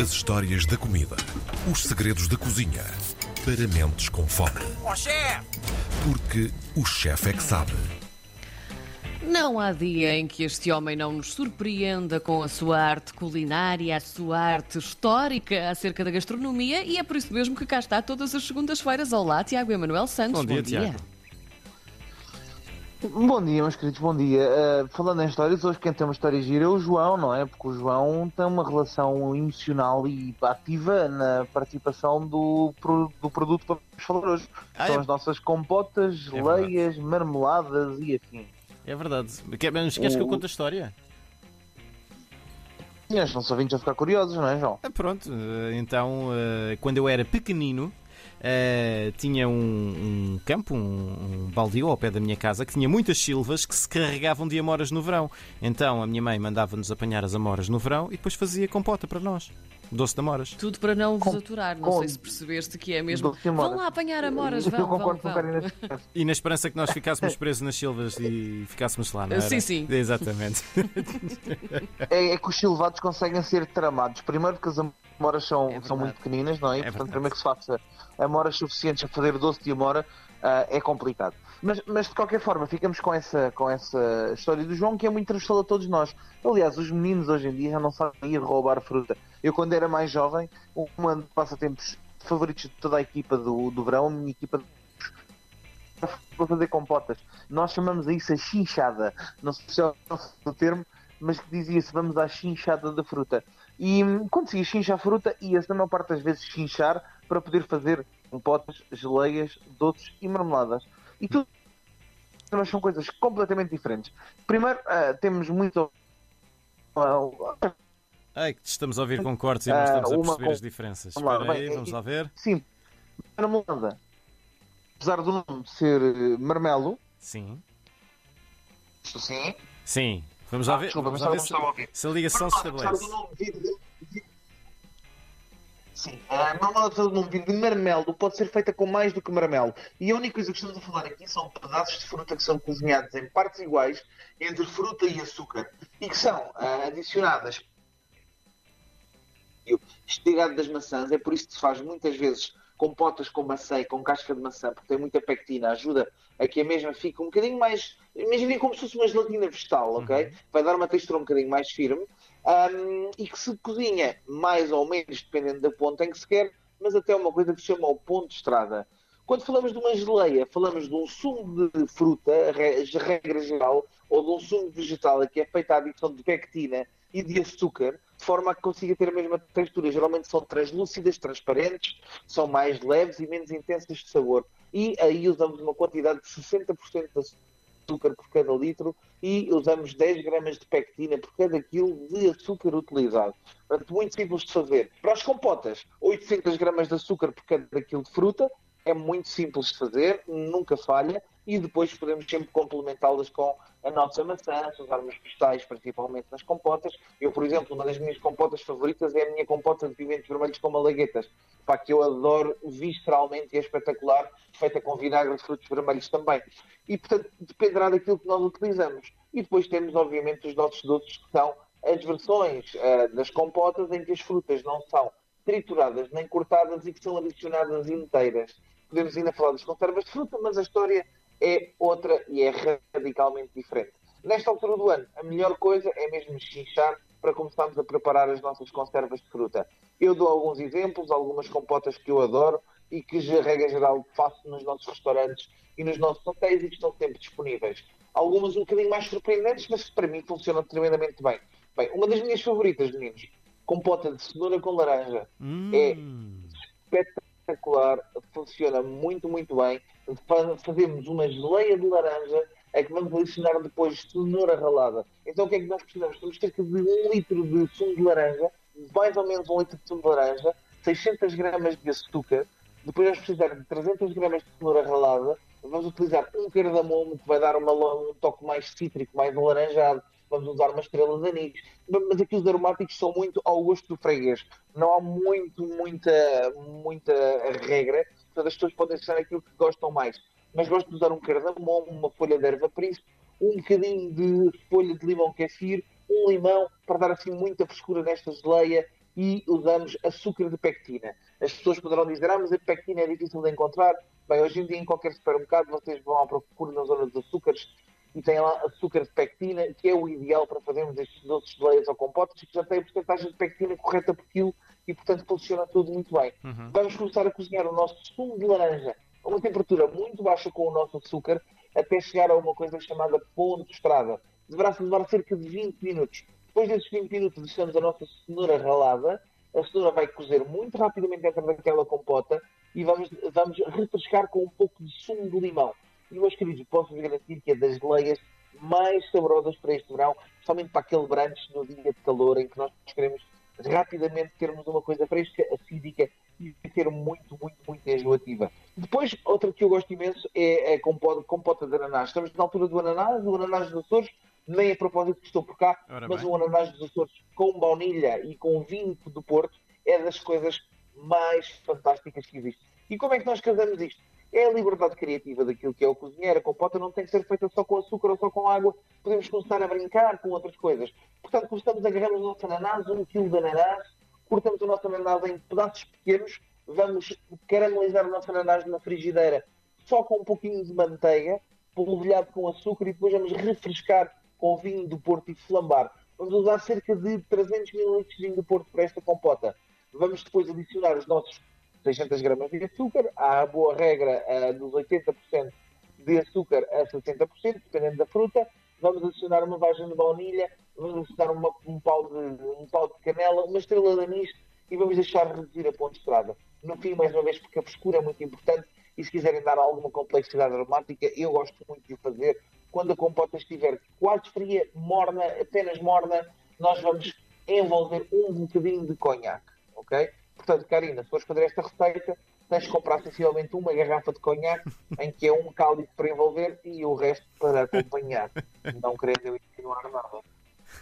As histórias da comida. Os segredos da cozinha. Para mentes com fome. Ó chefe! Porque o chefe é que sabe. Não há dia em que este homem não nos surpreenda com a sua arte culinária, a sua arte histórica acerca da gastronomia e é por isso mesmo que cá está todas as segundas-feiras. Olá, Tiago Emanuel Santos. Bom dia, Tiago. Bom dia, meus queridos, bom dia. Uh, falando em histórias, hoje quem tem uma história gira é o João, não é? Porque o João tem uma relação emocional e ativa na participação do, pro- do produto que vamos falar hoje. Ah, São é- as nossas compotas, É verdade. geleias, marmeladas e afim. É verdade. Queres que eu conte a história? E os nossos ouvintes a ficar curiosos, não é, João? Ah, pronto, eh, então, quando eu era pequenino, eh, tinha um, um campo, um, um baldio ao pé da minha casa, que tinha muitas silvas que se carregavam de amoras no verão. Então a minha mãe mandava-nos apanhar as amoras no verão e depois fazia compota para nós. Doce de amoras. Tudo para não vos aturar. Não com- sei se percebeste que é mesmo. Vão lá apanhar amoras, vão, vão, vão. E na esperança que nós ficássemos presos nas silvas e ficássemos lá, não era? Sim, sim. Exatamente. É, é que os silvados conseguem ser tramados. Primeiro porque as amoras são, É são muito pequeninas, não é? E, É portanto, primeiro que se faça amoras suficientes a fazer doce de amora ah, é complicado. Mas, mas de qualquer forma, ficamos com essa, com essa história do João que é muito transversal a todos nós. Aliás, os meninos hoje em dia já não sabem ir roubar fruta. Eu, quando era mais jovem, um dos passatempos favoritos de toda a equipa do, do verão, a minha equipa para fazer compotas. Nós chamamos a isso a chinchada. Não sei se é o termo, mas que dizia-se vamos à chinchada da fruta. E quando se ia chinchar a fruta, ia-se na maior parte das vezes chinchar para poder fazer compotas, geleias, doces e marmeladas. E tudo mas são coisas completamente diferentes. Primeiro, ah, temos muito. ah, Ai, que estamos a ouvir com cortes e não Ah, estamos a perceber as diferenças. Vamos lá, Espera aí, bem, vamos lá ver. sim, marmelada. Apesar do nome ser eh, marmelo, Sim. isto sim, Sim. Vamos lá Ah, ver, desculpa, vamos mas lá ver se, se a ligação se Apesar estabelece. de- Sim, a marmelada do nome vir de marmelo pode ser feita com mais do que marmelo. E a única coisa que estamos a falar aqui são pedaços de fruta que são cozinhados em partes iguais entre fruta e açúcar e que são ah, adicionadas estirado das maçãs, é por isso que se faz muitas vezes compotas com maçã e com casca de maçã, porque tem muita pectina, ajuda a que a mesma fique um bocadinho mais. Imaginem como se fosse uma gelatina vegetal, ok? Vai dar uma textura um bocadinho mais firme ahm, e que se cozinha mais ou menos, dependendo da ponta em que se quer, mas até uma coisa que se chama o ponto de estrada. Quando falamos de uma geleia, falamos de um sumo de fruta, regra geral, ou de um sumo vegetal que é feito à adição de pectina e de açúcar, de forma a que consiga ter a mesma textura. Geralmente são translúcidas, transparentes, são mais leves e menos intensas de sabor. E aí usamos uma quantidade de 60% de açúcar por cada litro e usamos 10 gramas de pectina por cada quilo de açúcar utilizado. Portanto, muito simples de fazer. Para as compotas, 800 gramas de açúcar por cada quilo de fruta, é muito simples de fazer, nunca falha, e depois podemos sempre complementá-las com a nossa maçã, se usarmos vegetais, principalmente nas compotas. Eu, por exemplo, uma das minhas compotas favoritas é a minha compota de pimentos vermelhos com malaguetas, pá, que eu adoro visceralmente e é espetacular, feita com vinagre de frutos vermelhos também. E, portanto, dependerá daquilo que nós utilizamos. E depois temos, obviamente, os nossos doces, que são as versões eh, das compotas em que as frutas não são trituradas nem cortadas e que são adicionadas inteiras. Podemos ainda falar das conservas de fruta, mas a história é outra e é radicalmente diferente. Nesta altura do ano, a melhor coisa é mesmo chinchar para começarmos a preparar as nossas conservas de fruta. Eu dou alguns exemplos, algumas compotas que eu adoro e que, de regra geral, faço nos nossos restaurantes e nos nossos hotéis e que estão sempre disponíveis. Algumas um bocadinho mais surpreendentes, mas que para mim funcionam tremendamente bem. Bem, uma das minhas favoritas, meninos, compota de cenoura com laranja Hum. espetacular, funciona muito, muito bem. Fa- Fazemos uma geleia de laranja a que vamos adicionar depois cenoura ralada. Então o que é que nós precisamos? Temos cerca de um litro de sumo de laranja, mais ou menos um litro de sumo de laranja, 600 gramas de açúcar, depois vamos precisar de 300 gramas de cenoura ralada, vamos utilizar um cardamomo que vai dar uma um toque mais cítrico, mais alaranjado, vamos usar uma estrela de anis, Ma- mas aqui os aromáticos são muito ao gosto do freguês. Não há muito, muita, muita regra, portanto as pessoas podem ser aquilo que gostam mais. Mas gosto de usar um cardamomo, uma folha de erva príncipe, um bocadinho de folha de limão kefir, um limão para dar assim muita frescura nesta geleia e usamos açúcar de pectina. As pessoas poderão dizer, ah, mas a pectina é difícil de encontrar. Bem, hoje em dia em qualquer supermercado vocês vão à procura na zona dos açúcares e tem lá açúcar de pectina, que é o ideal para fazermos estes doces de leias ou compotas, que já tem a porcentagem de pectina correta por quilo e, portanto, funciona tudo muito bem. Uhum. Vamos começar a cozinhar o nosso sumo de laranja a uma temperatura muito baixa com o nosso açúcar, até chegar a uma coisa chamada ponto de estrada. Deverá levar cerca de 20 minutos. Depois desses 20 minutos, deixamos a nossa cenoura ralada. A cenoura vai cozer muito rapidamente dentro daquela compota e vamos, vamos refrescar com um pouco de sumo de limão. E, meus queridos, posso-vos garantir que é das geleias mais saborosas para este verão, somente para aquele brunch no dia de calor em que nós queremos rapidamente termos uma coisa fresca, acídica e ser muito, muito, muito enjoativa. Depois, outra que eu gosto imenso é a compota, compota de ananás. Estamos na altura do ananás, o ananás dos Açores, nem a propósito que estou por cá, Ora mas bem. o ananás dos Açores com baunilha e com vinho do Porto é das coisas mais fantásticas que existe. E como é que nós casamos isto? É a liberdade criativa daquilo que é o cozinheiro. A compota não tem que ser feita só com açúcar ou só com água. Podemos começar a brincar com outras coisas. Portanto, começamos a agarrar o nosso ananás, um quilo de ananás, cortamos o nosso ananás em pedaços pequenos, vamos caramelizar o nosso ananás numa frigideira só com um pouquinho de manteiga, polvilhado com açúcar e depois vamos refrescar com vinho do Porto e flambar. Vamos usar cerca de 300 ml de vinho do Porto para esta compota. Vamos depois adicionar os nossos 600 gramas de açúcar, há a boa regra uh, dos 80% de açúcar a 60%, dependendo da fruta. Vamos adicionar uma vagem de baunilha, vamos adicionar uma, um, pau de, um pau de canela, uma estrela de anis e vamos deixar reduzir a ponto de estrada. No fim, mais uma vez, porque a frescura é muito importante e se quiserem dar alguma complexidade aromática, eu gosto muito de fazer. Quando a compota estiver quase fria, morna, apenas morna, nós vamos envolver um bocadinho de conhaque, ok? Portanto, Karina, se fores fazer esta receita, tens de comprar sensivelmente uma garrafa de conhaque, em que é um cálice para envolver e o resto para acompanhar. Não querendo eu insinuar nada.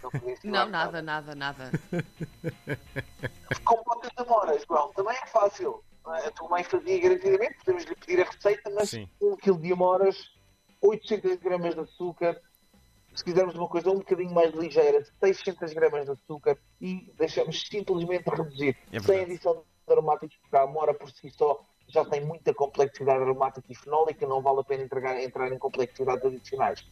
Não, não nada, nada, nada. Com quantas demoras, João? Também é fácil. A tua mãe fazia garantidamente, podemos lhe pedir a receita, mas Sim. um quilo de amoras, 800 gramas de açúcar, se quisermos uma coisa um bocadinho mais ligeira, 600 gramas de açúcar e deixamos simplesmente reduzir, é sem adição de aromáticos, porque a amora por si só já tem muita complexidade aromática e fenólica, não vale a pena entrar, entrar em complexidades adicionais.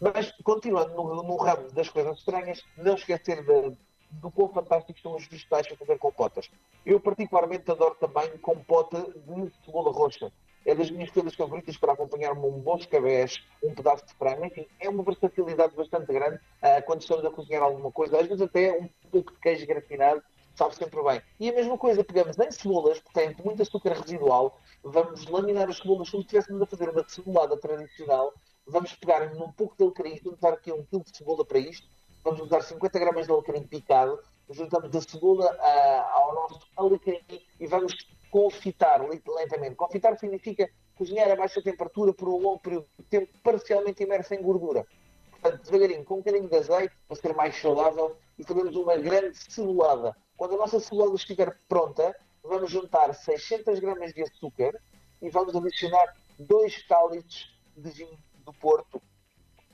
Mas, continuando no, no ramo das coisas estranhas, não esquecer de, do quão fantásticos são os vegetais para fazer compotas. Eu, particularmente, adoro também compota de cebola roxa é das minhas coisas favoritas para acompanhar um bom escabés, um pedaço de frango, enfim, é uma versatilidade bastante grande uh, quando estamos a cozinhar alguma coisa, às vezes até um pouco de queijo gratinado, sabe sempre bem. E a mesma coisa, pegamos em cebolas, portanto, muito açúcar residual, vamos laminar as cebolas como se estivéssemos a fazer uma cebolada tradicional, vamos pegar num pouco de alecrim, vamos usar aqui um quilo de cebola para isto, vamos usar 50 gramas de alecrim picado, juntamos a cebola uh, ao nosso alecrim e vamos confitar lentamente. Confitar significa cozinhar a baixa temperatura por um longo período de tempo, parcialmente imerso em gordura. Portanto, devagarinho, com um bocadinho de azeite, para ser mais saudável, e fazemos uma grande cebolada. Quando a nossa cebolada estiver pronta, vamos juntar 600 gramas de açúcar e vamos adicionar dois cálices de vinho do Porto,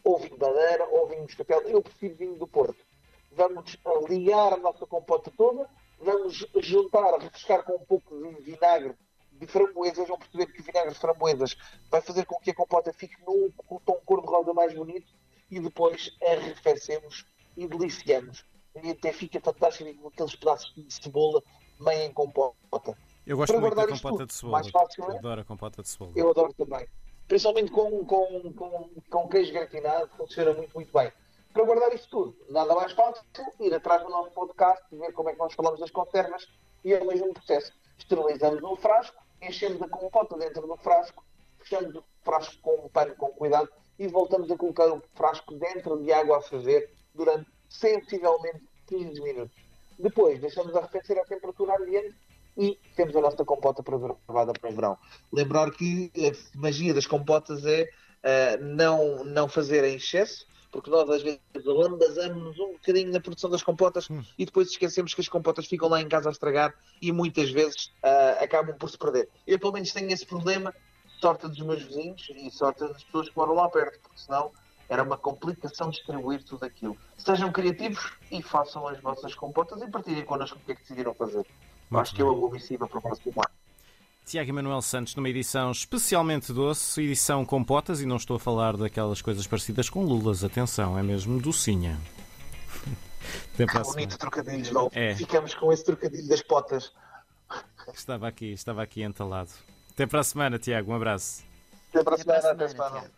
ou vinho Madeira, ou vinho Moscatel. Eu prefiro vinho do Porto. Vamos ligar a nossa compota toda, vamos juntar, refrescar com um pouco de vinagre de framboesas, vão perceber que o vinagre de framboesas vai fazer com que a compota fique num tom cor-de-rosa mais bonito e depois arrefecemos e deliciamos. E até fica fantástico com aqueles pedaços de cebola meio em compota. Eu gosto Para muito da compota de cebola. Mais fácil, eu é? adoro a compota de cebola. Eu adoro também. Principalmente com, com, com, com queijo gratinado, funciona muito, muito bem para guardar isto tudo. Nada mais fácil ir atrás do nosso podcast, ver como é que nós falamos das conservas e é o mesmo processo. Esterilizamos um frasco, enchemos a compota dentro do frasco, fechamos o frasco com um pano com cuidado e voltamos a colocar o frasco dentro de água a ferver durante sensivelmente 15 minutos. Depois deixamos arrefecer a temperatura ambiente e temos a nossa compota preservada para o verão. Lembrar que a magia das compotas é uh, não, não fazer em excesso, porque nós às vezes alambazamos um bocadinho na produção das compotas hum. e depois esquecemos que as compotas ficam lá em casa a estragar e muitas vezes uh, acabam por se perder. Eu pelo menos tenho esse problema, sorte dos meus vizinhos e sorte das pessoas que moram lá perto, porque senão era uma complicação distribuir tudo aquilo. Sejam criativos e façam as vossas compotas e partilhem connosco o que é que decidiram fazer. Muito Acho que eu vou missiva para o próximo ano. Tiago Emanuel Santos numa edição especialmente doce, edição com potas, e não estou a falar daquelas coisas parecidas com lulas, atenção, é mesmo docinha. Até para a semana. Bonito trocadilho novo. É. Ficamos com esse trocadilho das potas. Estava aqui, estava aqui entalado. Até para a semana, Tiago, um abraço. Até para a Até para a semana.